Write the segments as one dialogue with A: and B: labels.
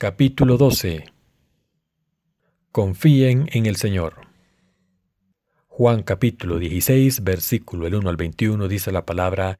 A: Capítulo 12 Confíen en el Señor. Juan capítulo 16, versículo el 1 al 21 dice la palabra,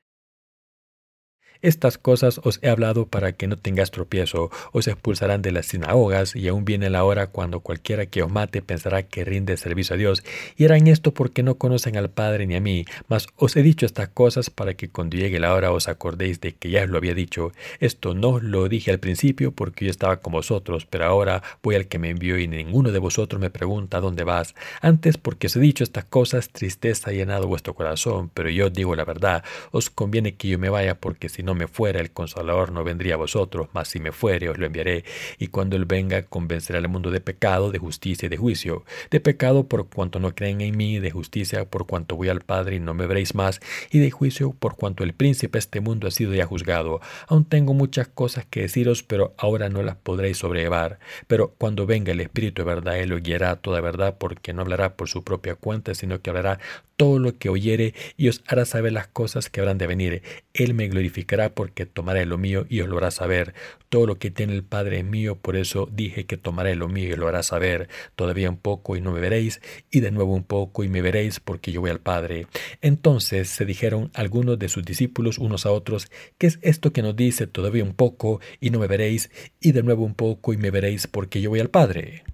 A: estas cosas os he hablado para que no tengáis tropiezo, os expulsarán de las sinagogas, y aún viene la hora cuando cualquiera que os mate pensará que rinde servicio a Dios, y harán esto porque no conocen al Padre ni a mí, mas os he dicho estas cosas para que cuando llegue la hora os acordéis de que ya os lo había dicho. Esto no os lo dije al principio porque yo estaba con vosotros, pero ahora voy al que me envió y ninguno de vosotros me pregunta dónde vas. Antes porque os he dicho estas cosas, tristeza ha llenado vuestro corazón, pero yo digo la verdad, os conviene que yo me vaya porque si no me fuera, el consolador no vendría a vosotros, mas si me fuere, os lo enviaré, y cuando él venga, convencerá al mundo de pecado, de justicia y de juicio. De pecado por cuanto no creen en mí, de justicia por cuanto voy al Padre y no me veréis más, y de juicio por cuanto el príncipe de este mundo ha sido ya juzgado. Aún tengo muchas cosas que deciros, pero ahora no las podréis sobrellevar. Pero cuando venga el Espíritu de verdad, él lo guiará toda verdad, porque no hablará por su propia cuenta, sino que hablará todo lo que oyere y os hará saber las cosas que habrán de venir. Él me glorificará porque tomaré lo mío y os lo hará saber. Todo lo que tiene el Padre es mío, por eso dije que tomaré lo mío y os lo hará saber. Todavía un poco y no me veréis, y de nuevo un poco y me veréis porque yo voy al Padre. Entonces se dijeron algunos de sus discípulos unos a otros, ¿qué es esto que nos dice todavía un poco y no me veréis, y de nuevo un poco y me veréis porque yo voy al Padre?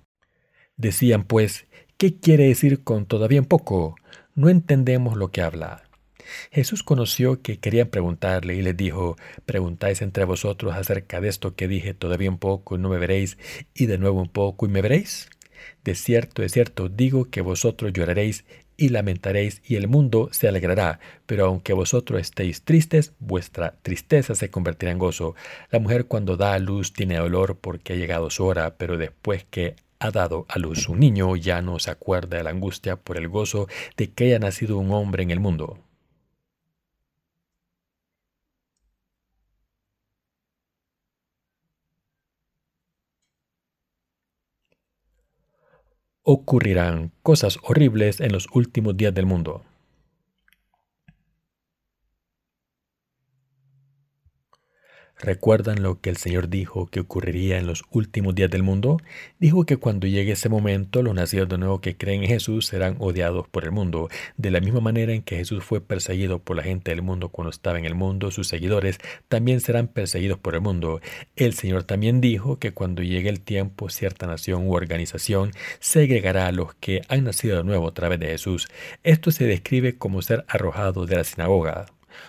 A: Decían pues, ¿qué quiere decir con todavía un poco? no entendemos lo que habla. Jesús conoció que querían preguntarle y les dijo, preguntáis entre vosotros acerca de esto que dije todavía un poco y no me veréis, y de nuevo un poco y me veréis. De cierto, de cierto, digo que vosotros lloraréis y lamentaréis y el mundo se alegrará, pero aunque vosotros estéis tristes, vuestra tristeza se convertirá en gozo. La mujer cuando da a luz tiene dolor porque ha llegado su hora, pero después que ha dado a luz un niño, ya no se acuerda de la angustia por el gozo de que haya nacido un hombre en el mundo. Ocurrirán cosas horribles en los últimos días del mundo. ¿Recuerdan lo que el Señor dijo que ocurriría en los últimos días del mundo? Dijo que cuando llegue ese momento, los nacidos de nuevo que creen en Jesús serán odiados por el mundo. De la misma manera en que Jesús fue perseguido por la gente del mundo cuando estaba en el mundo, sus seguidores también serán perseguidos por el mundo. El Señor también dijo que cuando llegue el tiempo, cierta nación u organización segregará a los que han nacido de nuevo a través de Jesús. Esto se describe como ser arrojado de la sinagoga.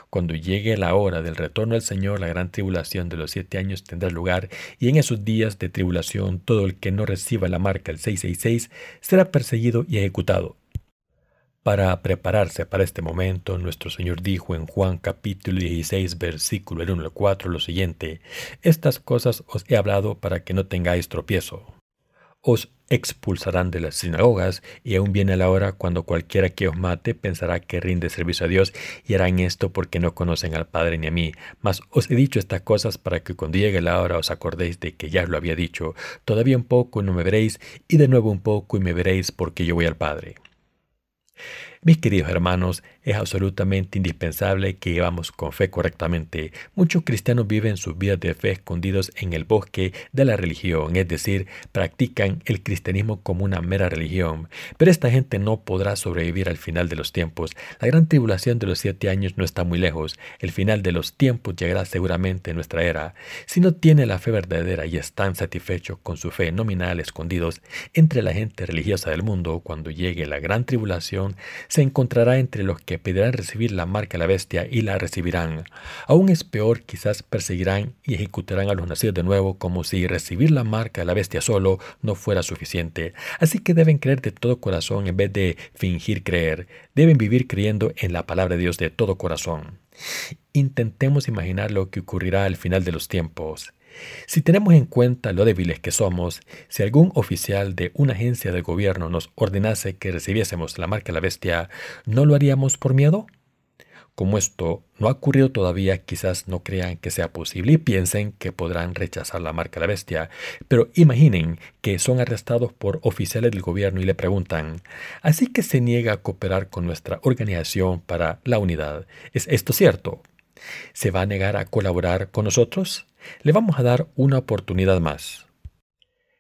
A: Cuando llegue la hora del retorno al Señor, la gran tribulación de los siete años tendrá lugar, y en esos días de tribulación todo el que no reciba la marca del 666 será perseguido y ejecutado. Para prepararse para este momento, nuestro Señor dijo en Juan capítulo 16, versículo 1 al 4 lo siguiente, Estas cosas os he hablado para que no tengáis tropiezo os expulsarán de las sinagogas, y aún viene la hora cuando cualquiera que os mate pensará que rinde servicio a Dios, y harán esto porque no conocen al Padre ni a mí. Mas os he dicho estas cosas para que cuando llegue la hora os acordéis de que ya os lo había dicho. Todavía un poco y no me veréis, y de nuevo un poco y me veréis porque yo voy al Padre. Mis queridos hermanos, es absolutamente indispensable que vivamos con fe correctamente. Muchos cristianos viven sus vidas de fe escondidos en el bosque de la religión, es decir, practican el cristianismo como una mera religión. Pero esta gente no podrá sobrevivir al final de los tiempos. La gran tribulación de los siete años no está muy lejos. El final de los tiempos llegará seguramente en nuestra era. Si no tiene la fe verdadera y están satisfechos con su fe nominal escondidos entre la gente religiosa del mundo, cuando llegue la gran tribulación, se encontrará entre los que pedirán recibir la marca de la bestia y la recibirán. Aún es peor, quizás perseguirán y ejecutarán a los nacidos de nuevo como si recibir la marca de la bestia solo no fuera suficiente. Así que deben creer de todo corazón en vez de fingir creer. Deben vivir creyendo en la palabra de Dios de todo corazón. Intentemos imaginar lo que ocurrirá al final de los tiempos. Si tenemos en cuenta lo débiles que somos, si algún oficial de una agencia del gobierno nos ordenase que recibiésemos la marca de la bestia, ¿no lo haríamos por miedo? Como esto no ha ocurrido todavía, quizás no crean que sea posible y piensen que podrán rechazar la marca de la bestia, pero imaginen que son arrestados por oficiales del gobierno y le preguntan, ¿así que se niega a cooperar con nuestra organización para la unidad? ¿Es esto cierto? ¿Se va a negar a colaborar con nosotros? Le vamos a dar una oportunidad más.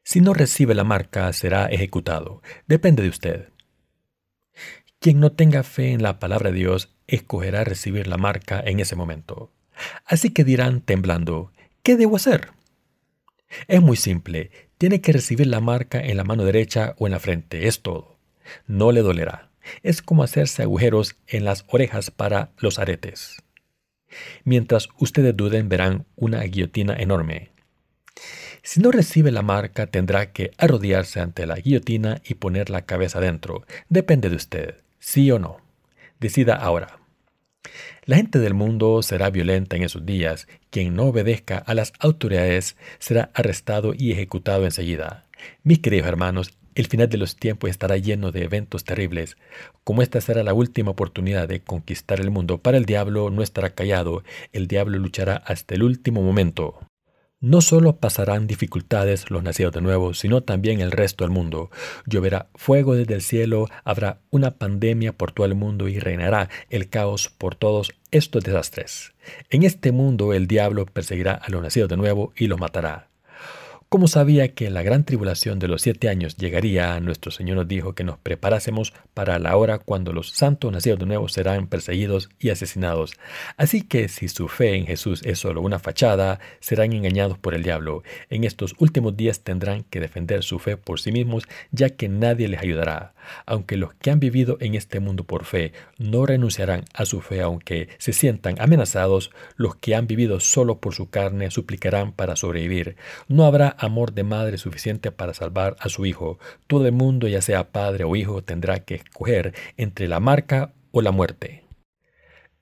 A: Si no recibe la marca, será ejecutado. Depende de usted. Quien no tenga fe en la palabra de Dios escogerá recibir la marca en ese momento. Así que dirán temblando, ¿qué debo hacer? Es muy simple, tiene que recibir la marca en la mano derecha o en la frente, es todo. No le dolerá. Es como hacerse agujeros en las orejas para los aretes. Mientras ustedes duden verán una guillotina enorme. Si no recibe la marca tendrá que arrodillarse ante la guillotina y poner la cabeza dentro. Depende de usted, sí o no. Decida ahora. La gente del mundo será violenta en esos días. Quien no obedezca a las autoridades será arrestado y ejecutado enseguida. Mis queridos hermanos, el final de los tiempos estará lleno de eventos terribles. Como esta será la última oportunidad de conquistar el mundo para el diablo, no estará callado. El diablo luchará hasta el último momento. No solo pasarán dificultades los nacidos de nuevo, sino también el resto del mundo. Lloverá fuego desde el cielo, habrá una pandemia por todo el mundo y reinará el caos por todos estos desastres. En este mundo el diablo perseguirá a los nacidos de nuevo y los matará. Como sabía que la gran tribulación de los siete años llegaría, nuestro Señor nos dijo que nos preparásemos para la hora cuando los santos nacidos de nuevo serán perseguidos y asesinados. Así que si su fe en Jesús es solo una fachada, serán engañados por el diablo. En estos últimos días tendrán que defender su fe por sí mismos, ya que nadie les ayudará. Aunque los que han vivido en este mundo por fe no renunciarán a su fe aunque se sientan amenazados, los que han vivido solo por su carne suplicarán para sobrevivir. No habrá amor de madre suficiente para salvar a su hijo. Todo el mundo, ya sea padre o hijo, tendrá que escoger entre la marca o la muerte.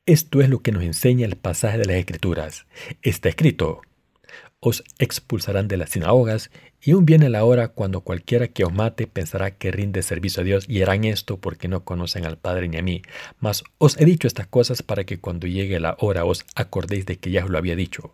A: Esto es lo que nos enseña el pasaje de las Escrituras. Está escrito, os expulsarán de las sinagogas, y aún viene la hora cuando cualquiera que os mate pensará que rinde servicio a Dios, y harán esto porque no conocen al Padre ni a mí. Mas os he dicho estas cosas para que cuando llegue la hora os acordéis de que ya os lo había dicho.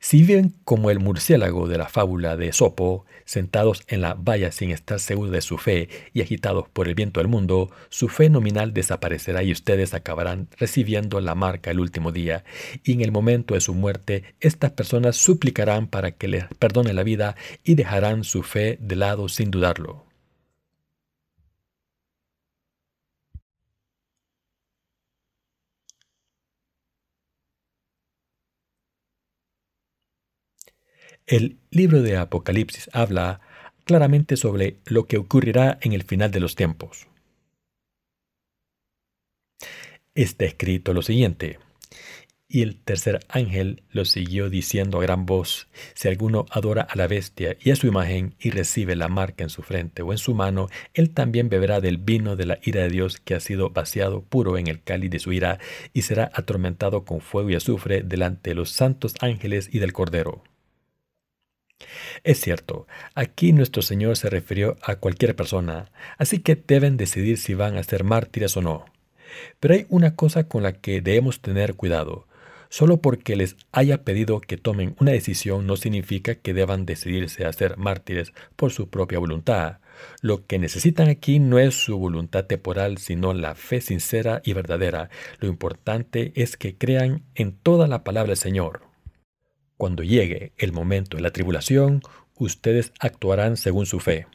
A: Si viven como el murciélago de la fábula de Sopo, sentados en la valla sin estar seguros de su fe y agitados por el viento del mundo, su fe nominal desaparecerá y ustedes acabarán recibiendo la marca el último día, y en el momento de su muerte estas personas suplicarán para que les perdone la vida y dejarán su fe de lado sin dudarlo. El libro de Apocalipsis habla claramente sobre lo que ocurrirá en el final de los tiempos. Está escrito lo siguiente. Y el tercer ángel lo siguió diciendo a gran voz, si alguno adora a la bestia y a su imagen y recibe la marca en su frente o en su mano, él también beberá del vino de la ira de Dios que ha sido vaciado puro en el cáliz de su ira y será atormentado con fuego y azufre delante de los santos ángeles y del Cordero. Es cierto, aquí nuestro Señor se refirió a cualquier persona, así que deben decidir si van a ser mártires o no. Pero hay una cosa con la que debemos tener cuidado. Solo porque les haya pedido que tomen una decisión no significa que deban decidirse a ser mártires por su propia voluntad. Lo que necesitan aquí no es su voluntad temporal, sino la fe sincera y verdadera. Lo importante es que crean en toda la palabra del Señor. Cuando llegue el momento de la tribulación, ustedes actuarán según su fe.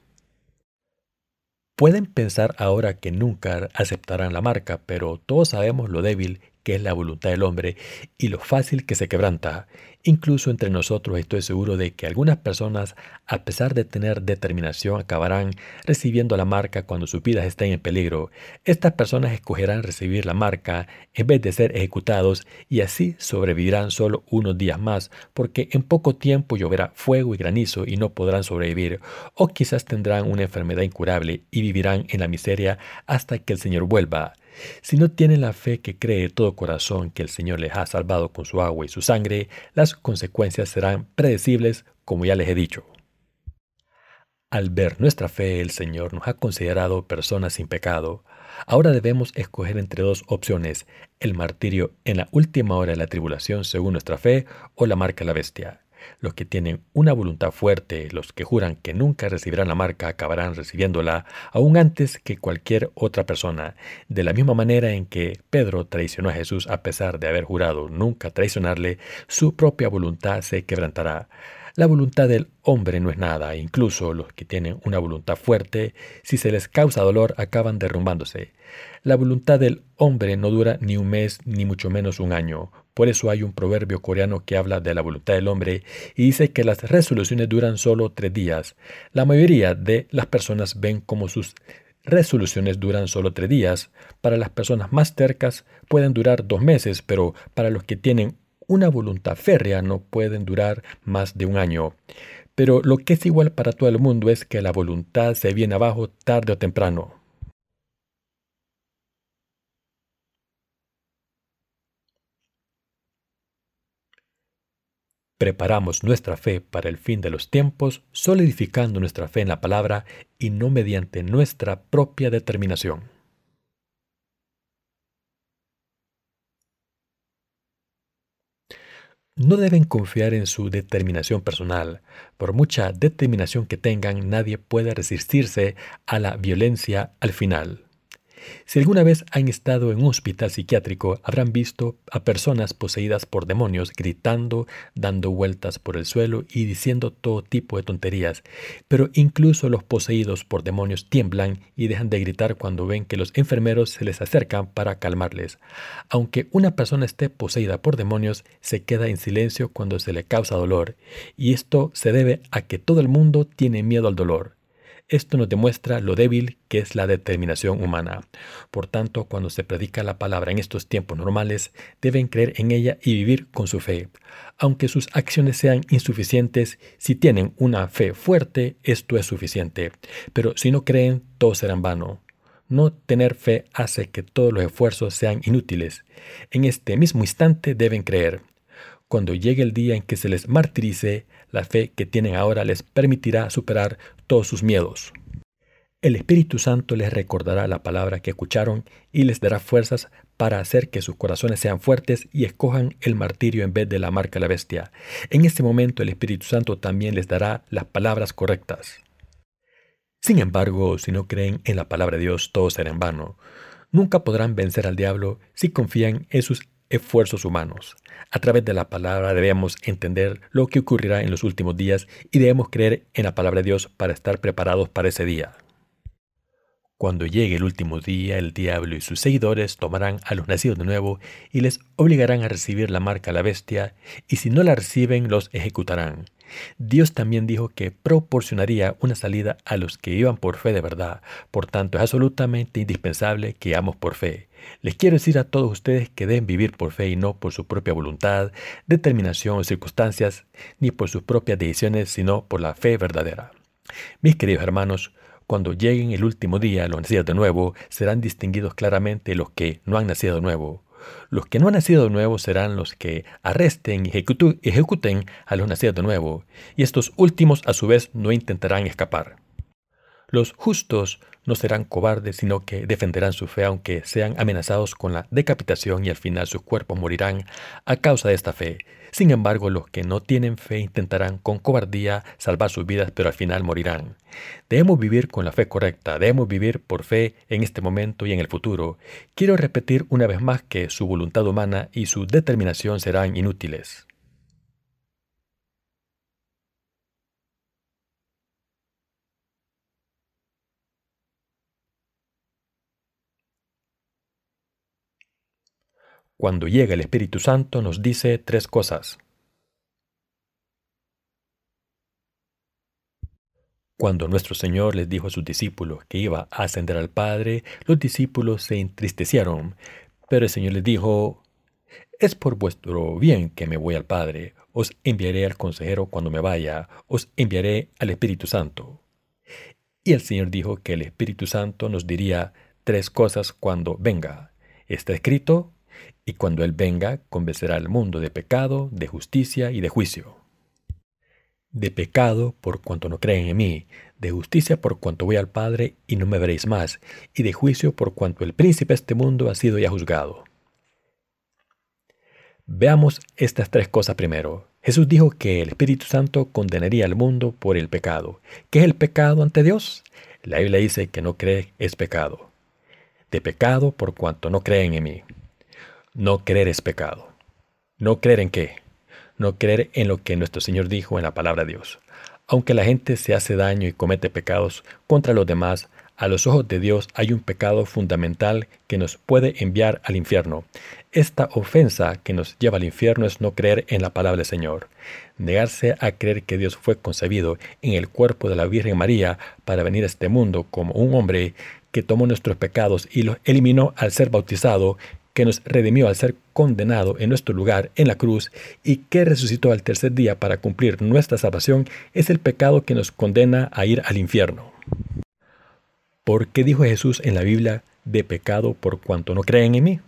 A: Pueden pensar ahora que nunca aceptarán la marca, pero todos sabemos lo débil que es la voluntad del hombre y lo fácil que se quebranta. Incluso entre nosotros estoy seguro de que algunas personas, a pesar de tener determinación, acabarán recibiendo la marca cuando sus vidas estén en peligro. Estas personas escogerán recibir la marca en vez de ser ejecutados y así sobrevivirán solo unos días más porque en poco tiempo lloverá fuego y granizo y no podrán sobrevivir o quizás tendrán una enfermedad incurable y vivirán en la miseria hasta que el Señor vuelva. Si no tienen la fe que cree de todo corazón que el Señor les ha salvado con su agua y su sangre, las consecuencias serán predecibles, como ya les he dicho. Al ver nuestra fe, el Señor nos ha considerado personas sin pecado. Ahora debemos escoger entre dos opciones, el martirio en la última hora de la tribulación según nuestra fe o la marca de la bestia. Los que tienen una voluntad fuerte, los que juran que nunca recibirán la marca, acabarán recibiéndola aún antes que cualquier otra persona, de la misma manera en que Pedro traicionó a Jesús a pesar de haber jurado nunca traicionarle, su propia voluntad se quebrantará. La voluntad del hombre no es nada, incluso los que tienen una voluntad fuerte, si se les causa dolor, acaban derrumbándose. La voluntad del hombre no dura ni un mes, ni mucho menos un año. Por eso hay un proverbio coreano que habla de la voluntad del hombre y dice que las resoluciones duran solo tres días. La mayoría de las personas ven como sus resoluciones duran solo tres días. Para las personas más tercas pueden durar dos meses, pero para los que tienen una voluntad férrea no pueden durar más de un año. Pero lo que es igual para todo el mundo es que la voluntad se viene abajo tarde o temprano. Preparamos nuestra fe para el fin de los tiempos, solidificando nuestra fe en la palabra y no mediante nuestra propia determinación. No deben confiar en su determinación personal. Por mucha determinación que tengan, nadie puede resistirse a la violencia al final. Si alguna vez han estado en un hospital psiquiátrico, habrán visto a personas poseídas por demonios gritando, dando vueltas por el suelo y diciendo todo tipo de tonterías. Pero incluso los poseídos por demonios tiemblan y dejan de gritar cuando ven que los enfermeros se les acercan para calmarles. Aunque una persona esté poseída por demonios, se queda en silencio cuando se le causa dolor. Y esto se debe a que todo el mundo tiene miedo al dolor. Esto nos demuestra lo débil que es la determinación humana. Por tanto, cuando se predica la palabra en estos tiempos normales, deben creer en ella y vivir con su fe. Aunque sus acciones sean insuficientes, si tienen una fe fuerte, esto es suficiente. Pero si no creen, todo será en vano. No tener fe hace que todos los esfuerzos sean inútiles. En este mismo instante deben creer. Cuando llegue el día en que se les martirice, la fe que tienen ahora les permitirá superar todos sus miedos. El Espíritu Santo les recordará la palabra que escucharon y les dará fuerzas para hacer que sus corazones sean fuertes y escojan el martirio en vez de la marca de la bestia. En este momento el Espíritu Santo también les dará las palabras correctas. Sin embargo, si no creen en la palabra de Dios, todo será en vano. Nunca podrán vencer al diablo si confían en sus esfuerzos humanos. A través de la palabra debemos entender lo que ocurrirá en los últimos días y debemos creer en la palabra de Dios para estar preparados para ese día. Cuando llegue el último día, el diablo y sus seguidores tomarán a los nacidos de nuevo y les obligarán a recibir la marca a la bestia, y si no la reciben, los ejecutarán. Dios también dijo que proporcionaría una salida a los que iban por fe de verdad. Por tanto, es absolutamente indispensable que amos por fe. Les quiero decir a todos ustedes que deben vivir por fe y no por su propia voluntad, determinación o circunstancias, ni por sus propias decisiones, sino por la fe verdadera. Mis queridos hermanos, cuando lleguen el último día, los nacidos de nuevo serán distinguidos claramente los que no han nacido de nuevo. Los que no han nacido de nuevo serán los que arresten y ejecuten a los nacidos de nuevo, y estos últimos a su vez no intentarán escapar. Los justos no serán cobardes, sino que defenderán su fe aunque sean amenazados con la decapitación y al final sus cuerpos morirán a causa de esta fe. Sin embargo, los que no tienen fe intentarán con cobardía salvar sus vidas, pero al final morirán. Debemos vivir con la fe correcta, debemos vivir por fe en este momento y en el futuro. Quiero repetir una vez más que su voluntad humana y su determinación serán inútiles. Cuando llega el Espíritu Santo nos dice tres cosas. Cuando nuestro Señor les dijo a sus discípulos que iba a ascender al Padre, los discípulos se entristecieron, pero el Señor les dijo, es por vuestro bien que me voy al Padre, os enviaré al consejero cuando me vaya, os enviaré al Espíritu Santo. Y el Señor dijo que el Espíritu Santo nos diría tres cosas cuando venga. Está escrito, y cuando Él venga, convencerá al mundo de pecado, de justicia y de juicio. De pecado por cuanto no creen en mí, de justicia por cuanto voy al Padre y no me veréis más, y de juicio por cuanto el príncipe de este mundo ha sido ya juzgado. Veamos estas tres cosas primero. Jesús dijo que el Espíritu Santo condenaría al mundo por el pecado. ¿Qué es el pecado ante Dios? La Biblia dice que no cree es pecado. De pecado por cuanto no creen en mí. No creer es pecado. ¿No creer en qué? no creer en lo que nuestro Señor dijo en la palabra de Dios. Aunque la gente se hace daño y comete pecados contra los demás, a los ojos de Dios hay un pecado fundamental que nos puede enviar al infierno. Esta ofensa que nos lleva al infierno es no creer en la palabra del Señor. Negarse a creer que Dios fue concebido en el cuerpo de la Virgen María para venir a este mundo como un hombre que tomó nuestros pecados y los eliminó al ser bautizado, que nos redimió al ser condenado en nuestro lugar en la cruz y que resucitó al tercer día para cumplir nuestra salvación, es el pecado que nos condena a ir al infierno. ¿Por qué dijo Jesús en la Biblia de pecado por cuanto no creen en mí?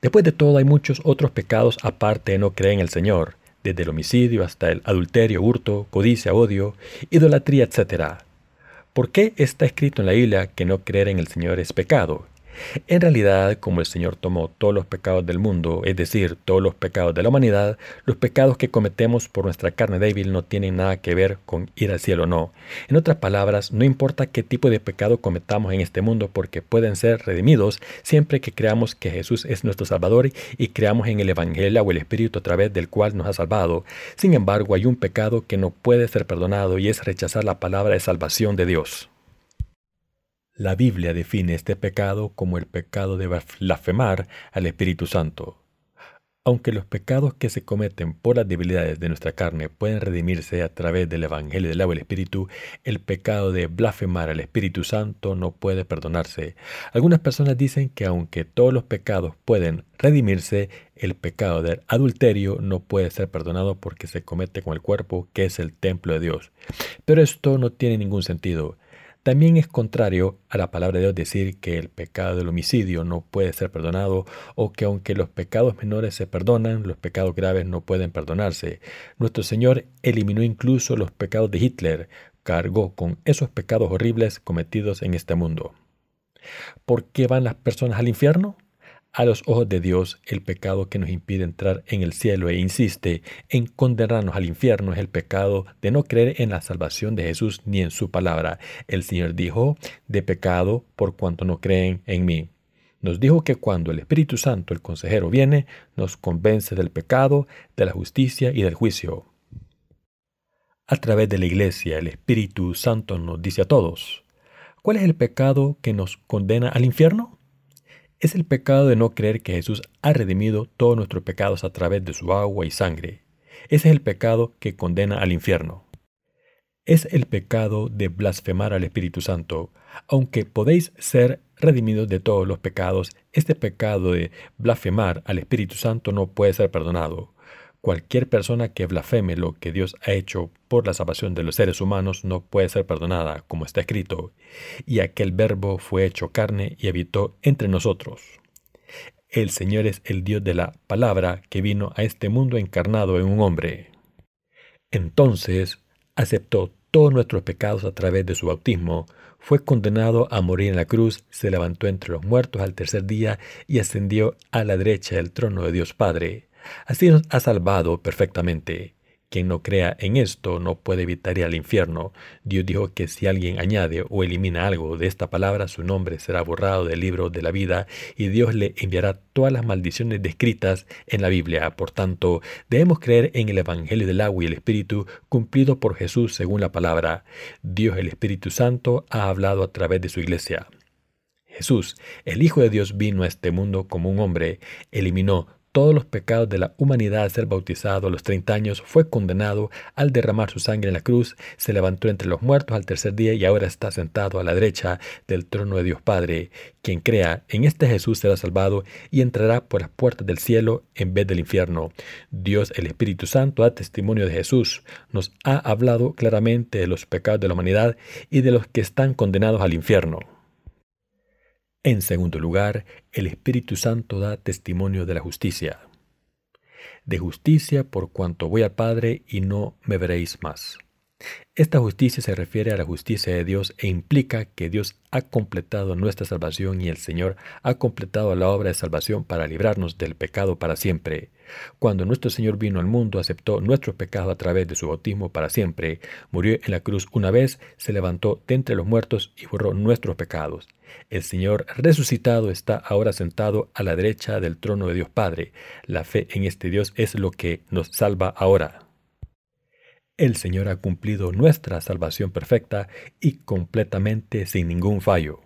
A: Después de todo hay muchos otros pecados aparte de no creer en el Señor, desde el homicidio hasta el adulterio, hurto, codicia, odio, idolatría, etc. ¿Por qué está escrito en la Biblia que no creer en el Señor es pecado? En realidad, como el Señor tomó todos los pecados del mundo, es decir, todos los pecados de la humanidad, los pecados que cometemos por nuestra carne débil no tienen nada que ver con ir al cielo o no. En otras palabras, no importa qué tipo de pecado cometamos en este mundo porque pueden ser redimidos siempre que creamos que Jesús es nuestro Salvador y creamos en el Evangelio o el Espíritu a través del cual nos ha salvado. Sin embargo, hay un pecado que no puede ser perdonado y es rechazar la palabra de salvación de Dios. La Biblia define este pecado como el pecado de blasfemar al Espíritu Santo. Aunque los pecados que se cometen por las debilidades de nuestra carne pueden redimirse a través del Evangelio del agua y el Espíritu, el pecado de blasfemar al Espíritu Santo no puede perdonarse. Algunas personas dicen que aunque todos los pecados pueden redimirse, el pecado del adulterio no puede ser perdonado porque se comete con el cuerpo que es el templo de Dios. Pero esto no tiene ningún sentido. También es contrario a la palabra de Dios decir que el pecado del homicidio no puede ser perdonado o que aunque los pecados menores se perdonan, los pecados graves no pueden perdonarse. Nuestro Señor eliminó incluso los pecados de Hitler, cargó con esos pecados horribles cometidos en este mundo. ¿Por qué van las personas al infierno? A los ojos de Dios, el pecado que nos impide entrar en el cielo e insiste en condenarnos al infierno es el pecado de no creer en la salvación de Jesús ni en su palabra. El Señor dijo, de pecado por cuanto no creen en mí. Nos dijo que cuando el Espíritu Santo, el consejero, viene, nos convence del pecado, de la justicia y del juicio. A través de la iglesia, el Espíritu Santo nos dice a todos, ¿cuál es el pecado que nos condena al infierno? Es el pecado de no creer que Jesús ha redimido todos nuestros pecados a través de su agua y sangre. Ese es el pecado que condena al infierno. Es el pecado de blasfemar al Espíritu Santo. Aunque podéis ser redimidos de todos los pecados, este pecado de blasfemar al Espíritu Santo no puede ser perdonado. Cualquier persona que blasfeme lo que Dios ha hecho por la salvación de los seres humanos no puede ser perdonada, como está escrito, y aquel verbo fue hecho carne y habitó entre nosotros. El Señor es el Dios de la palabra que vino a este mundo encarnado en un hombre. Entonces aceptó todos nuestros pecados a través de su bautismo, fue condenado a morir en la cruz, se levantó entre los muertos al tercer día y ascendió a la derecha del trono de Dios Padre. Así nos ha salvado perfectamente. Quien no crea en esto no puede evitar ir al infierno. Dios dijo que si alguien añade o elimina algo de esta palabra, su nombre será borrado del libro de la vida y Dios le enviará todas las maldiciones descritas en la Biblia. Por tanto, debemos creer en el Evangelio del agua y el Espíritu cumplido por Jesús según la palabra. Dios el Espíritu Santo ha hablado a través de su iglesia. Jesús, el Hijo de Dios, vino a este mundo como un hombre, eliminó todos los pecados de la humanidad al ser bautizado a los 30 años, fue condenado al derramar su sangre en la cruz, se levantó entre los muertos al tercer día y ahora está sentado a la derecha del trono de Dios Padre. Quien crea en este Jesús será salvado y entrará por las puertas del cielo en vez del infierno. Dios el Espíritu Santo da testimonio de Jesús, nos ha hablado claramente de los pecados de la humanidad y de los que están condenados al infierno. En segundo lugar, el Espíritu Santo da testimonio de la justicia. De justicia por cuanto voy al Padre y no me veréis más. Esta justicia se refiere a la justicia de Dios e implica que Dios ha completado nuestra salvación y el Señor ha completado la obra de salvación para librarnos del pecado para siempre. Cuando nuestro Señor vino al mundo, aceptó nuestro pecado a través de su bautismo para siempre, murió en la cruz una vez, se levantó de entre los muertos y borró nuestros pecados. El Señor resucitado está ahora sentado a la derecha del trono de Dios Padre. La fe en este Dios es lo que nos salva ahora. El Señor ha cumplido nuestra salvación perfecta y completamente sin ningún fallo.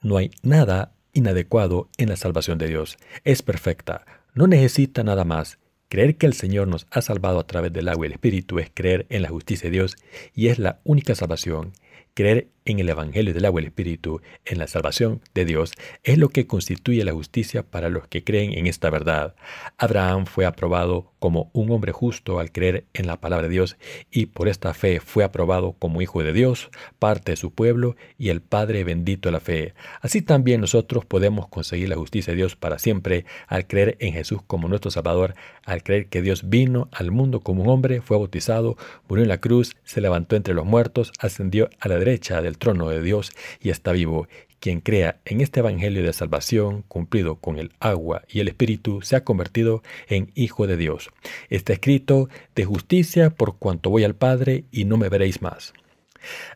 A: No hay nada inadecuado en la salvación de Dios. Es perfecta, no necesita nada más. Creer que el Señor nos ha salvado a través del agua y el Espíritu es creer en la justicia de Dios y es la única salvación. Creer en el Evangelio del agua y el Espíritu, en la salvación de Dios, es lo que constituye la justicia para los que creen en esta verdad. Abraham fue aprobado como un hombre justo al creer en la palabra de Dios y por esta fe fue aprobado como hijo de Dios, parte de su pueblo y el Padre bendito de la fe. Así también nosotros podemos conseguir la justicia de Dios para siempre al creer en Jesús como nuestro Salvador, al creer que Dios vino al mundo como un hombre, fue bautizado, murió en la cruz, se levantó entre los muertos, ascendió a la derecha del trono de Dios y está vivo. Quien crea en este Evangelio de salvación cumplido con el agua y el Espíritu se ha convertido en hijo de Dios. Está escrito, de justicia por cuanto voy al Padre y no me veréis más.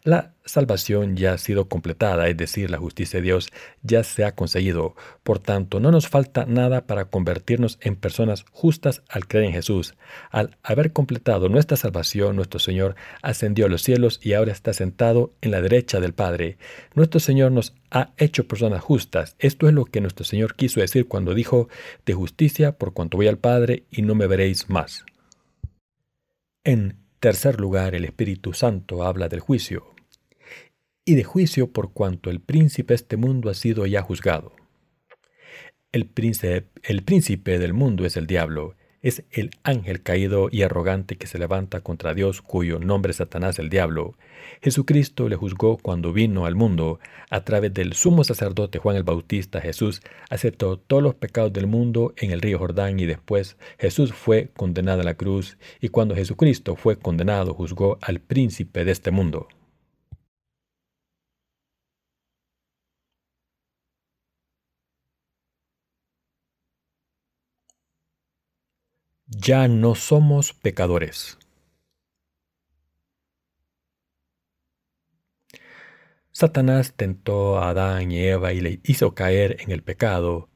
A: La salvación ya ha sido completada, es decir, la justicia de Dios ya se ha conseguido. Por tanto, no nos falta nada para convertirnos en personas justas al creer en Jesús. Al haber completado nuestra salvación, nuestro Señor ascendió a los cielos y ahora está sentado en la derecha del Padre. Nuestro Señor nos ha hecho personas justas. Esto es lo que nuestro Señor quiso decir cuando dijo, de justicia por cuanto voy al Padre y no me veréis más. En tercer lugar, el Espíritu Santo habla del juicio, y de juicio por cuanto el príncipe de este mundo ha sido ya juzgado. El príncipe, el príncipe del mundo es el diablo, es el ángel caído y arrogante que se levanta contra Dios, cuyo nombre es Satanás el diablo. Jesucristo le juzgó cuando vino al mundo. A través del sumo sacerdote Juan el Bautista, Jesús aceptó todos los pecados del mundo en el río Jordán y después Jesús fue condenado a la cruz y cuando Jesucristo fue condenado juzgó al príncipe de este mundo. Ya no somos pecadores. Satanás tentó a Adán y Eva y le hizo caer en el pecado.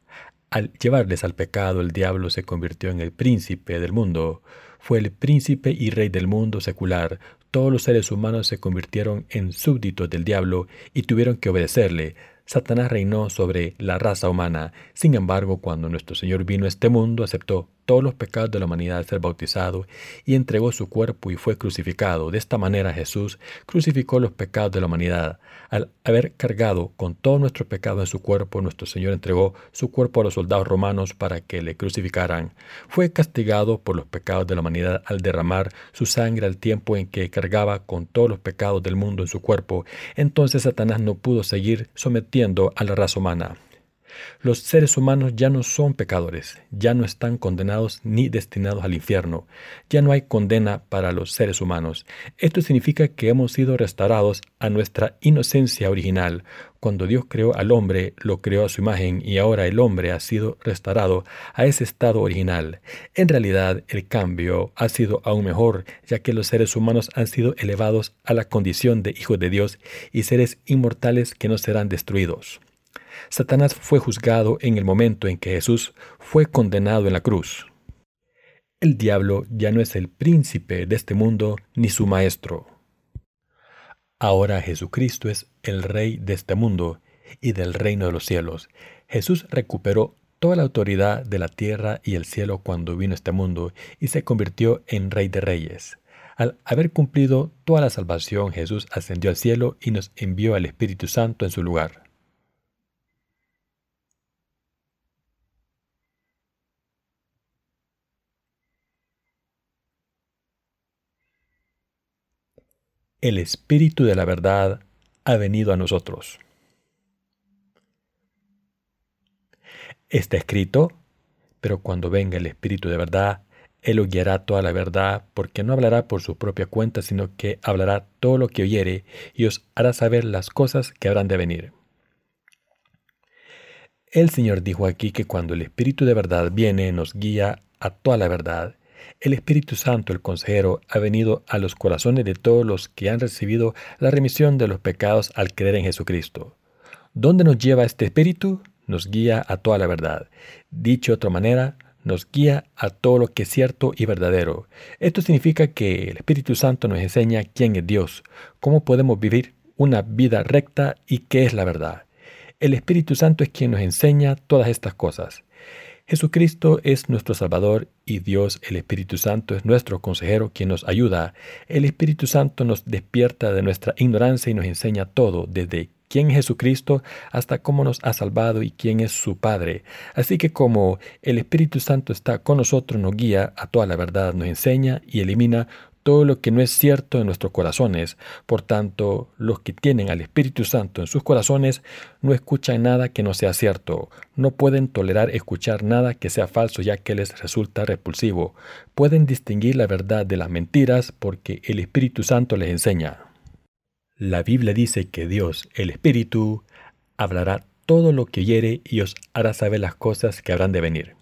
A: Al llevarles al pecado, el diablo se convirtió en el príncipe del mundo. Fue el príncipe y rey del mundo secular. Todos los seres humanos se convirtieron en súbditos del diablo y tuvieron que obedecerle. Satanás reinó sobre la raza humana. Sin embargo, cuando nuestro Señor vino a este mundo, aceptó todos los pecados de la humanidad al ser bautizado y entregó su cuerpo y fue crucificado. De esta manera Jesús crucificó los pecados de la humanidad. Al haber cargado con todo nuestro pecado en su cuerpo, nuestro Señor entregó su cuerpo a los soldados romanos para que le crucificaran. Fue castigado por los pecados de la humanidad al derramar su sangre al tiempo en que cargaba con todos los pecados del mundo en su cuerpo. Entonces Satanás no pudo seguir sometiendo a la raza humana. Los seres humanos ya no son pecadores, ya no están condenados ni destinados al infierno, ya no hay condena para los seres humanos. Esto significa que hemos sido restaurados a nuestra inocencia original. Cuando Dios creó al hombre, lo creó a su imagen y ahora el hombre ha sido restaurado a ese estado original. En realidad, el cambio ha sido aún mejor, ya que los seres humanos han sido elevados a la condición de hijos de Dios y seres inmortales que no serán destruidos. Satanás fue juzgado en el momento en que Jesús fue condenado en la cruz. El diablo ya no es el príncipe de este mundo ni su maestro. Ahora Jesucristo es el rey de este mundo y del reino de los cielos. Jesús recuperó toda la autoridad de la tierra y el cielo cuando vino a este mundo y se convirtió en rey de reyes. Al haber cumplido toda la salvación, Jesús ascendió al cielo y nos envió al Espíritu Santo en su lugar. El Espíritu de la verdad ha venido a nosotros. Está escrito, pero cuando venga el Espíritu de verdad, Él os guiará toda la verdad, porque no hablará por su propia cuenta, sino que hablará todo lo que oyere y os hará saber las cosas que habrán de venir. El Señor dijo aquí que cuando el Espíritu de verdad viene, nos guía a toda la verdad. El Espíritu Santo, el consejero, ha venido a los corazones de todos los que han recibido la remisión de los pecados al creer en Jesucristo. ¿Dónde nos lleva este Espíritu? Nos guía a toda la verdad. Dicho de otra manera, nos guía a todo lo que es cierto y verdadero. Esto significa que el Espíritu Santo nos enseña quién es Dios, cómo podemos vivir una vida recta y qué es la verdad. El Espíritu Santo es quien nos enseña todas estas cosas. Jesucristo es nuestro Salvador y Dios, el Espíritu Santo, es nuestro consejero quien nos ayuda. El Espíritu Santo nos despierta de nuestra ignorancia y nos enseña todo, desde quién es Jesucristo hasta cómo nos ha salvado y quién es su Padre. Así que como el Espíritu Santo está con nosotros, nos guía a toda la verdad, nos enseña y elimina todo lo que no es cierto en nuestros corazones. Por tanto, los que tienen al Espíritu Santo en sus corazones no escuchan nada que no sea cierto, no pueden tolerar escuchar nada que sea falso ya que les resulta repulsivo. Pueden distinguir la verdad de las mentiras porque el Espíritu Santo les enseña. La Biblia dice que Dios, el Espíritu, hablará todo lo que oyere y os hará saber las cosas que habrán de venir.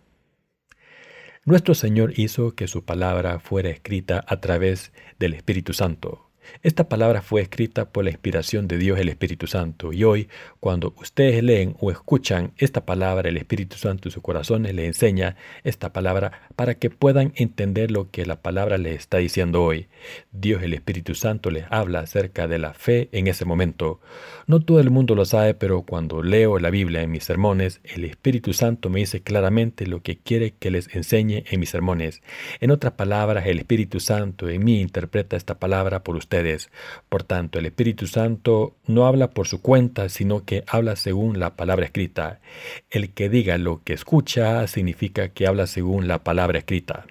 A: Nuestro Señor hizo que su palabra fuera escrita a través del Espíritu Santo. Esta palabra fue escrita por la inspiración de Dios el Espíritu Santo y hoy cuando ustedes leen o escuchan esta palabra, el Espíritu Santo en sus corazones les enseña esta palabra para que puedan entender lo que la palabra les está diciendo hoy. Dios el Espíritu Santo les habla acerca de la fe en ese momento. No todo el mundo lo sabe, pero cuando leo la Biblia en mis sermones, el Espíritu Santo me dice claramente lo que quiere que les enseñe en mis sermones. En otras palabras, el Espíritu Santo en mí interpreta esta palabra por ustedes por tanto, el Espíritu Santo no habla por su cuenta, sino que habla según la palabra escrita. El que diga lo que escucha significa que habla según la palabra escrita.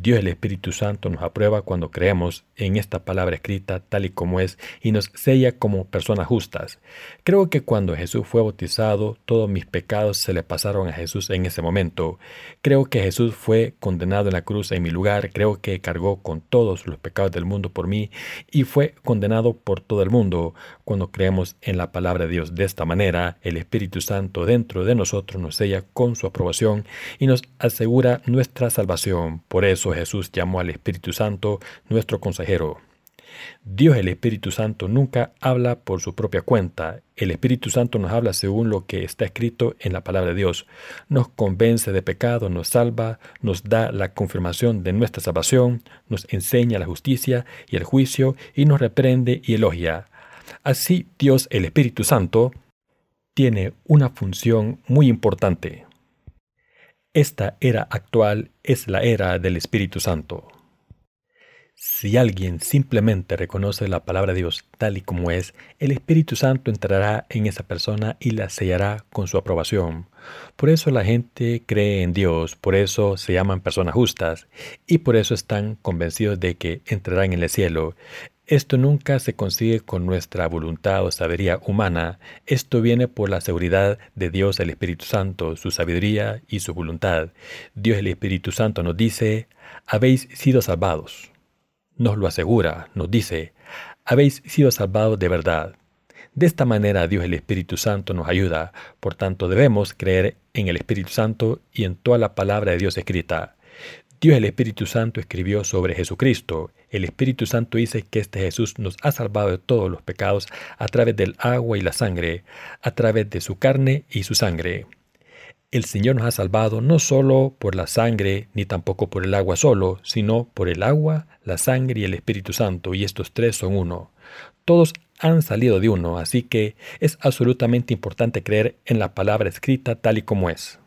A: Dios el Espíritu Santo nos aprueba cuando creemos en esta palabra escrita tal y como es y nos sella como personas justas. Creo que cuando Jesús fue bautizado, todos mis pecados se le pasaron a Jesús en ese momento. Creo que Jesús fue condenado en la cruz en mi lugar. Creo que cargó con todos los pecados del mundo por mí y fue condenado por todo el mundo. Cuando creemos en la palabra de Dios de esta manera, el Espíritu Santo dentro de nosotros nos sella con su aprobación y nos asegura nuestra salvación. Por eso Jesús llamó al Espíritu Santo nuestro consejero. Dios el Espíritu Santo nunca habla por su propia cuenta. El Espíritu Santo nos habla según lo que está escrito en la palabra de Dios. Nos convence de pecado, nos salva, nos da la confirmación de nuestra salvación, nos enseña la justicia y el juicio y nos reprende y elogia. Así Dios el Espíritu Santo tiene una función muy importante. Esta era actual es la era del Espíritu Santo. Si alguien simplemente reconoce la palabra de Dios tal y como es, el Espíritu Santo entrará en esa persona y la sellará con su aprobación. Por eso la gente cree en Dios, por eso se llaman personas justas y por eso están convencidos de que entrarán en el cielo. Esto nunca se consigue con nuestra voluntad o sabiduría humana, esto viene por la seguridad de Dios el Espíritu Santo, su sabiduría y su voluntad. Dios el Espíritu Santo nos dice, habéis sido salvados. Nos lo asegura, nos dice, habéis sido salvados de verdad. De esta manera Dios el Espíritu Santo nos ayuda, por tanto debemos creer en el Espíritu Santo y en toda la palabra de Dios escrita. Dios el Espíritu Santo escribió sobre Jesucristo. El Espíritu Santo dice que este Jesús nos ha salvado de todos los pecados a través del agua y la sangre, a través de su carne y su sangre. El Señor nos ha salvado no solo por la sangre, ni tampoco por el agua solo, sino por el agua, la sangre y el Espíritu Santo, y estos tres son uno. Todos han salido de uno, así que es absolutamente importante creer en la palabra escrita tal y como es.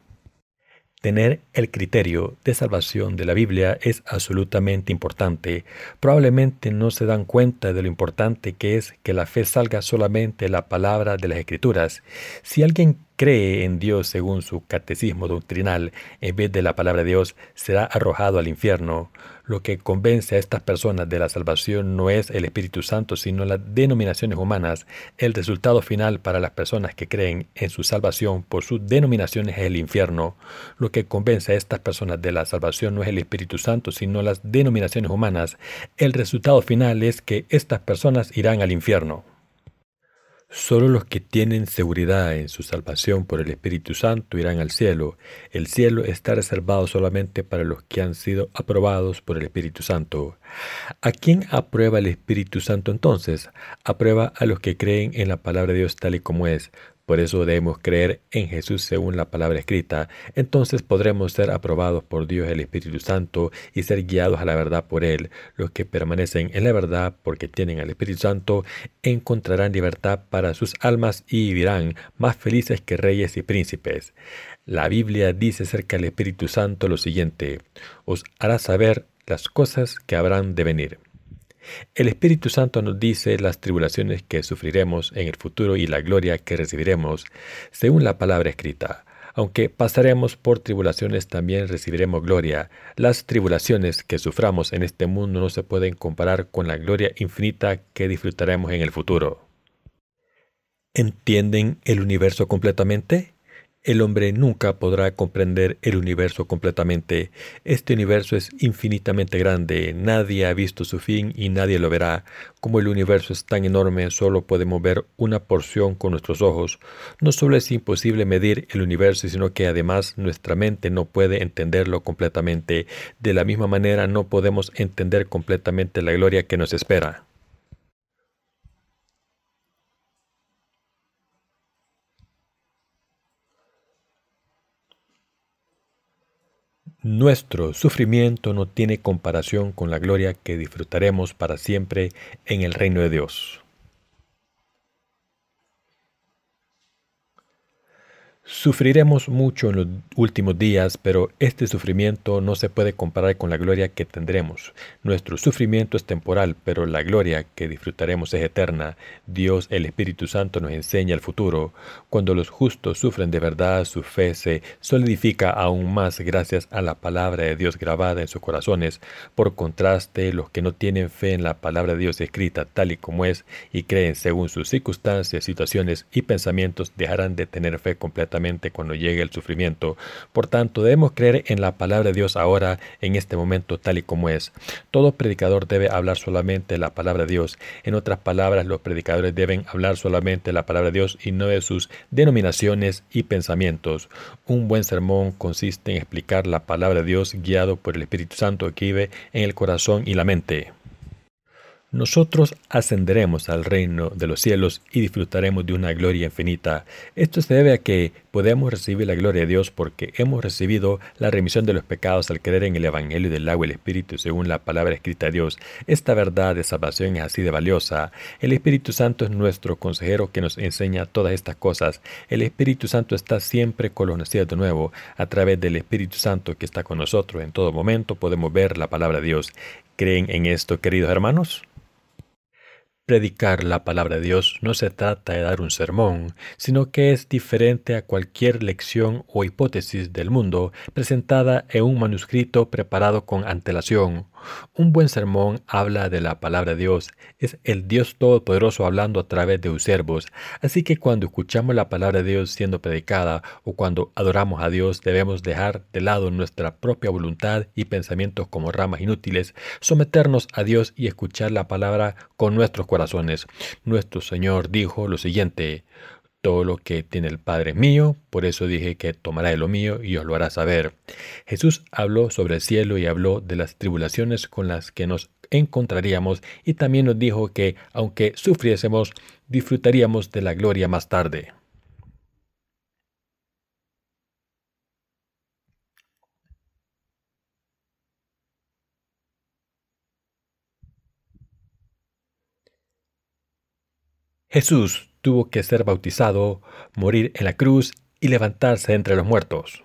A: Tener el criterio de salvación de la Biblia es absolutamente importante. Probablemente no se dan cuenta de lo importante que es que la fe salga solamente de la palabra de las Escrituras. Si alguien cree en Dios según su catecismo doctrinal en vez de la palabra de Dios será arrojado al infierno. Lo que convence a estas personas de la salvación no es el Espíritu Santo, sino las denominaciones humanas. El resultado final para las personas que creen en su salvación por sus denominaciones es el infierno. Lo que convence a estas personas de la salvación no es el Espíritu Santo, sino las denominaciones humanas. El resultado final es que estas personas irán al infierno. Solo los que tienen seguridad en su salvación por el Espíritu Santo irán al cielo. El cielo está reservado solamente para los que han sido aprobados por el Espíritu Santo. ¿A quién aprueba el Espíritu Santo entonces? Aprueba a los que creen en la palabra de Dios tal y como es, por eso debemos creer en Jesús según la palabra escrita. Entonces podremos ser aprobados por Dios el Espíritu Santo y ser guiados a la verdad por Él. Los que permanecen en la verdad porque tienen al Espíritu Santo encontrarán libertad para sus almas y vivirán más felices que reyes y príncipes. La Biblia dice acerca del Espíritu Santo lo siguiente, os hará saber las cosas que habrán de venir. El Espíritu Santo nos dice las tribulaciones que sufriremos en el futuro y la gloria que recibiremos, según la palabra escrita. Aunque pasaremos por tribulaciones, también recibiremos gloria. Las tribulaciones que suframos en este mundo no se pueden comparar con la gloria infinita que disfrutaremos en el futuro. ¿Entienden el universo completamente? El hombre nunca podrá comprender el universo completamente. Este universo es infinitamente grande, nadie ha visto su fin y nadie lo verá. Como el universo es tan enorme, solo podemos ver una porción con nuestros ojos. No solo es imposible medir el universo, sino que además nuestra mente no puede entenderlo completamente. De la misma manera no podemos entender completamente la gloria que nos espera. Nuestro sufrimiento no tiene comparación con la gloria que disfrutaremos para siempre en el reino de Dios. Sufriremos mucho en los últimos días, pero este sufrimiento no se puede comparar con la gloria que tendremos. Nuestro sufrimiento es temporal, pero la gloria que disfrutaremos es eterna. Dios, el Espíritu Santo, nos enseña el futuro. Cuando los justos sufren de verdad, su fe se solidifica aún más gracias a la palabra de Dios grabada en sus corazones. Por contraste, los que no tienen fe en la palabra de Dios escrita tal y como es y creen según sus circunstancias, situaciones y pensamientos, dejarán de tener fe completa cuando llegue el sufrimiento. Por tanto, debemos creer en la palabra de Dios ahora, en este momento, tal y como es. Todo predicador debe hablar solamente la palabra de Dios. En otras palabras, los predicadores deben hablar solamente la palabra de Dios y no de sus denominaciones y pensamientos. Un buen sermón consiste en explicar la palabra de Dios guiado por el Espíritu Santo que vive en el corazón y la mente. Nosotros ascenderemos al reino de los cielos y disfrutaremos de una gloria infinita. Esto se debe a que podemos recibir la gloria de Dios porque hemos recibido la remisión de los pecados al creer en el Evangelio del agua y el Espíritu según la palabra escrita de Dios. Esta verdad de salvación es así de valiosa. El Espíritu Santo es nuestro consejero que nos enseña todas estas cosas. El Espíritu Santo está siempre con los nacidos de nuevo. A través del Espíritu Santo que está con nosotros en todo momento podemos ver la palabra de Dios. ¿Creen en esto, queridos hermanos? Predicar la palabra de Dios. No se trata de dar un sermón, sino que es diferente a cualquier lección o hipótesis del mundo presentada en un manuscrito preparado con antelación un buen sermón habla de la palabra de Dios, es el Dios Todopoderoso hablando a través de sus siervos. Así que cuando escuchamos la palabra de Dios siendo predicada o cuando adoramos a Dios debemos dejar de lado nuestra propia voluntad y pensamientos como ramas inútiles, someternos a Dios y escuchar la palabra con nuestros corazones. Nuestro Señor dijo lo siguiente, todo lo que tiene el Padre mío, por eso dije que tomará de lo mío y os lo hará saber. Jesús habló sobre el cielo y habló de las tribulaciones con las que nos encontraríamos y también nos dijo que aunque sufriésemos, disfrutaríamos de la gloria más tarde. Jesús tuvo que ser bautizado, morir en la cruz y levantarse entre los muertos.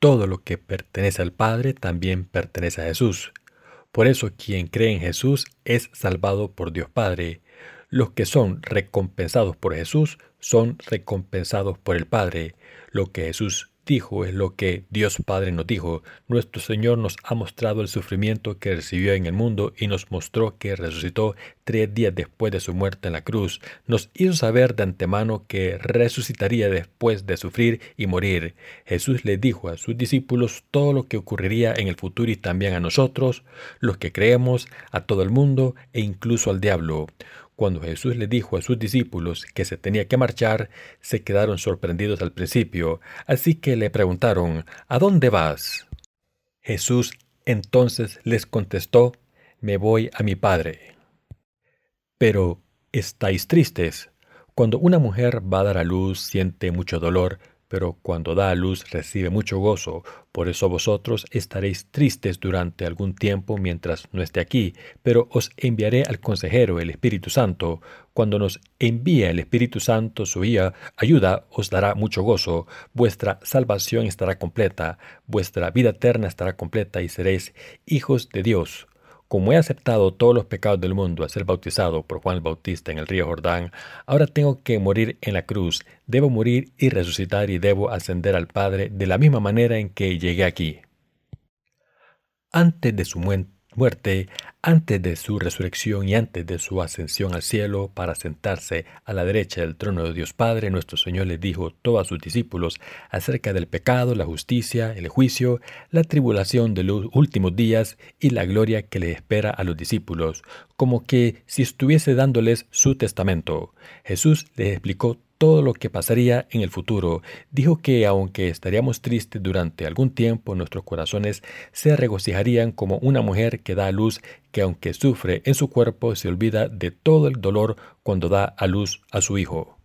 A: Todo lo que pertenece al Padre también pertenece a Jesús. Por eso quien cree en Jesús es salvado por Dios Padre. Los que son recompensados por Jesús son recompensados por el Padre. Lo que Jesús dijo es lo que Dios Padre nos dijo. Nuestro Señor nos ha mostrado el sufrimiento que recibió en el mundo y nos mostró que resucitó tres días después de su muerte en la cruz. Nos hizo saber de antemano que resucitaría después de sufrir y morir. Jesús le dijo a sus discípulos todo lo que ocurriría en el futuro y también a nosotros, los que creemos, a todo el mundo e incluso al diablo. Cuando Jesús le dijo a sus discípulos que se tenía que marchar, se quedaron sorprendidos al principio, así que le preguntaron, ¿A dónde vas? Jesús entonces les contestó, Me voy a mi Padre. Pero, ¿estáis tristes? Cuando una mujer va a dar a luz siente mucho dolor, pero cuando da a luz recibe mucho gozo. Por eso vosotros estaréis tristes durante algún tiempo mientras no esté aquí, pero os enviaré al consejero, el Espíritu Santo. Cuando nos envía el Espíritu Santo, su ayuda os dará mucho gozo. Vuestra salvación estará completa, vuestra vida eterna estará completa y seréis hijos de Dios. Como he aceptado todos los pecados del mundo a ser bautizado por Juan el Bautista en el río Jordán, ahora tengo que morir en la cruz, debo morir y resucitar y debo ascender al Padre de la misma manera en que llegué aquí. Antes de su muerte, muerte, antes de su resurrección y antes de su ascensión al cielo para sentarse a la derecha del trono de Dios Padre, nuestro Señor le dijo a todos sus discípulos acerca del pecado, la justicia, el juicio, la tribulación de los últimos días y la gloria que le espera a los discípulos, como que si estuviese dándoles su testamento. Jesús les explicó todo lo que pasaría en el futuro. Dijo que aunque estaríamos tristes durante algún tiempo, nuestros corazones se regocijarían como una mujer que da a luz, que aunque sufre en su cuerpo, se olvida de todo el dolor cuando da a luz a su hijo.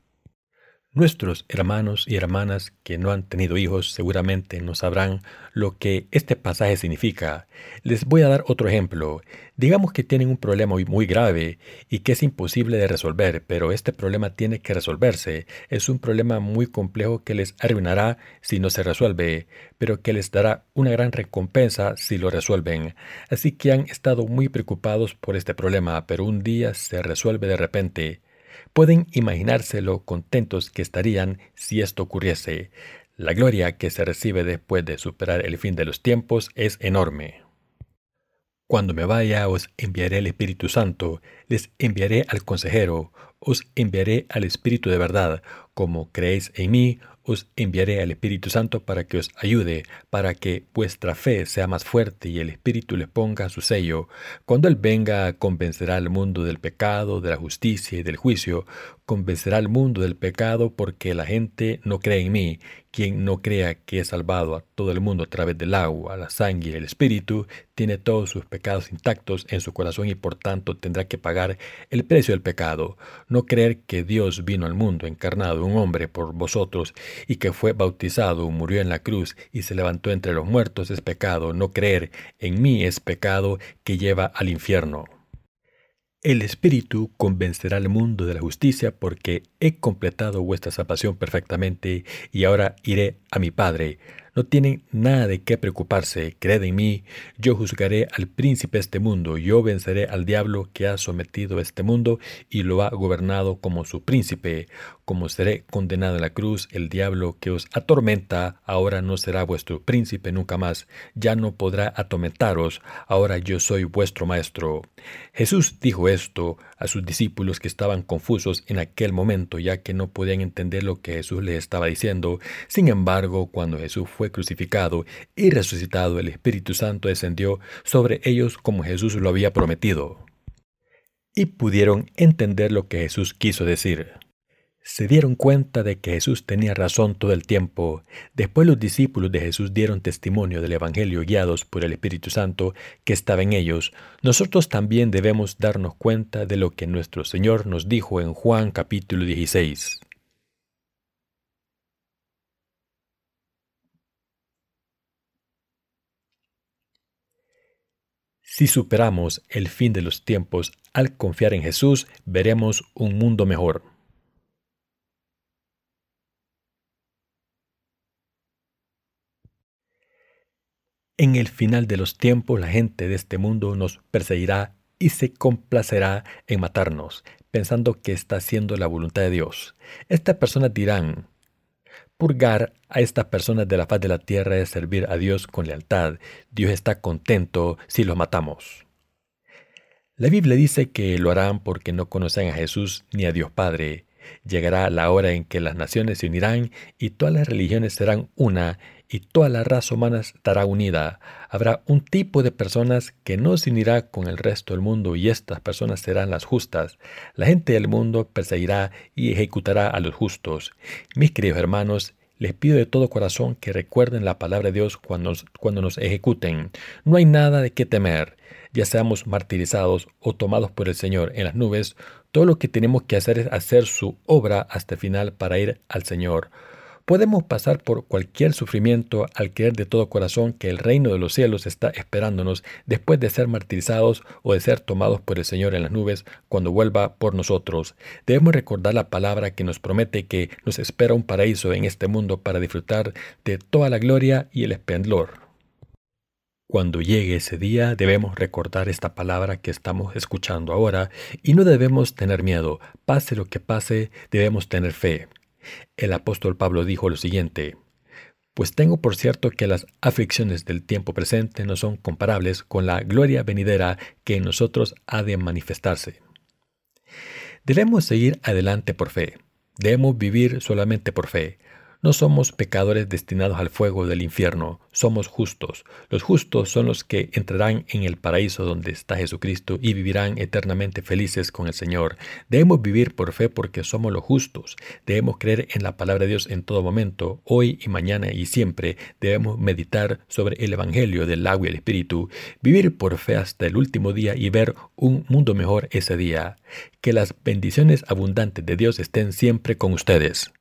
A: Nuestros hermanos y hermanas que no han tenido hijos seguramente no sabrán lo que este pasaje significa. Les voy a dar otro ejemplo. Digamos que tienen un problema muy, grave y que es imposible de resolver, pero este problema tiene que resolverse. Es un problema muy complejo que les arruinará si no se resuelve, pero que les dará una gran recompensa si lo resuelven. Así que han estado muy preocupados por este problema, pero un día se resuelve de repente. Pueden imaginárselo contentos que estarían si esto ocurriese. La gloria que se recibe después de superar el fin de los tiempos es enorme. Cuando me vaya os enviaré el Espíritu Santo, les enviaré al consejero, os enviaré al Espíritu de verdad, como creéis en mí, os enviaré al Espíritu Santo para que os ayude, para que vuestra fe sea más fuerte y el Espíritu les ponga su sello. Cuando Él venga, convencerá al mundo del pecado, de la justicia y del juicio. Convencerá al mundo del pecado porque la gente no cree en mí. Quien no crea que he salvado a todo el mundo a través del agua, la sangre y el Espíritu, tiene todos sus pecados intactos en su corazón y por tanto tendrá que pagar el precio del pecado. No creer que Dios vino al mundo encarnado un hombre por vosotros y que fue bautizado, murió en la cruz y se levantó entre los muertos es pecado. No creer en mí es pecado que lleva al infierno. El Espíritu convencerá al mundo de la justicia porque he completado vuestra salvación perfectamente y ahora iré a mi Padre. No tienen nada de qué preocuparse. Creed en mí. Yo juzgaré al príncipe de este mundo. Yo venceré al diablo que ha sometido este mundo y lo ha gobernado como su príncipe. Como seré condenado en la cruz, el diablo que os atormenta ahora no será vuestro príncipe nunca más. Ya no podrá atormentaros. Ahora yo soy vuestro maestro. Jesús dijo esto a sus discípulos que estaban confusos en aquel momento, ya que no podían entender lo que Jesús les estaba diciendo. Sin embargo, cuando Jesús fue crucificado y resucitado, el Espíritu Santo descendió sobre ellos como Jesús lo había prometido. Y pudieron entender lo que Jesús quiso decir. Se dieron cuenta de que Jesús tenía razón todo el tiempo. Después los discípulos de Jesús dieron testimonio del Evangelio guiados por el Espíritu Santo que estaba en ellos. Nosotros también debemos darnos cuenta de lo que nuestro Señor nos dijo en Juan capítulo 16. Si superamos el fin de los tiempos al confiar en Jesús, veremos un mundo mejor. En el final de los tiempos la gente de este mundo nos perseguirá y se complacerá en matarnos, pensando que está haciendo la voluntad de Dios. Estas personas dirán, Purgar a estas personas de la faz de la tierra es servir a Dios con lealtad. Dios está contento si los matamos. La Biblia dice que lo harán porque no conocen a Jesús ni a Dios Padre. Llegará la hora en que las naciones se unirán y todas las religiones serán una y toda la raza humana estará unida. Habrá un tipo de personas que no se unirá con el resto del mundo y estas personas serán las justas. La gente del mundo perseguirá y ejecutará a los justos. Mis queridos hermanos, les pido de todo corazón que recuerden la palabra de Dios cuando cuando nos ejecuten. No hay nada de qué temer. Ya seamos martirizados o tomados por el Señor en las nubes, todo lo que tenemos que hacer es hacer su obra hasta el final para ir al Señor. Podemos pasar por cualquier sufrimiento al creer de todo corazón que el reino de los cielos está esperándonos después de ser martirizados o de ser tomados por el Señor en las nubes cuando vuelva por nosotros. Debemos recordar la palabra que nos promete que nos espera un paraíso en este mundo para disfrutar de toda la gloria y el esplendor. Cuando llegue ese día debemos recordar esta palabra que estamos escuchando ahora y no debemos tener miedo. Pase lo que pase, debemos tener fe. El apóstol Pablo dijo lo siguiente, pues tengo por cierto que las aflicciones del tiempo presente no son comparables con la gloria venidera que en nosotros ha de manifestarse. Debemos seguir adelante por fe, debemos vivir solamente por fe, no somos pecadores destinados al fuego del infierno, somos justos. Los justos son los que entrarán en el paraíso donde está Jesucristo y vivirán eternamente felices con el Señor. Debemos vivir por fe porque somos los justos. Debemos creer en la palabra de Dios en todo momento, hoy y mañana y siempre. Debemos meditar sobre el Evangelio del agua y el Espíritu, vivir por fe hasta el último día y ver un mundo mejor ese día. Que las bendiciones abundantes de Dios estén siempre con ustedes.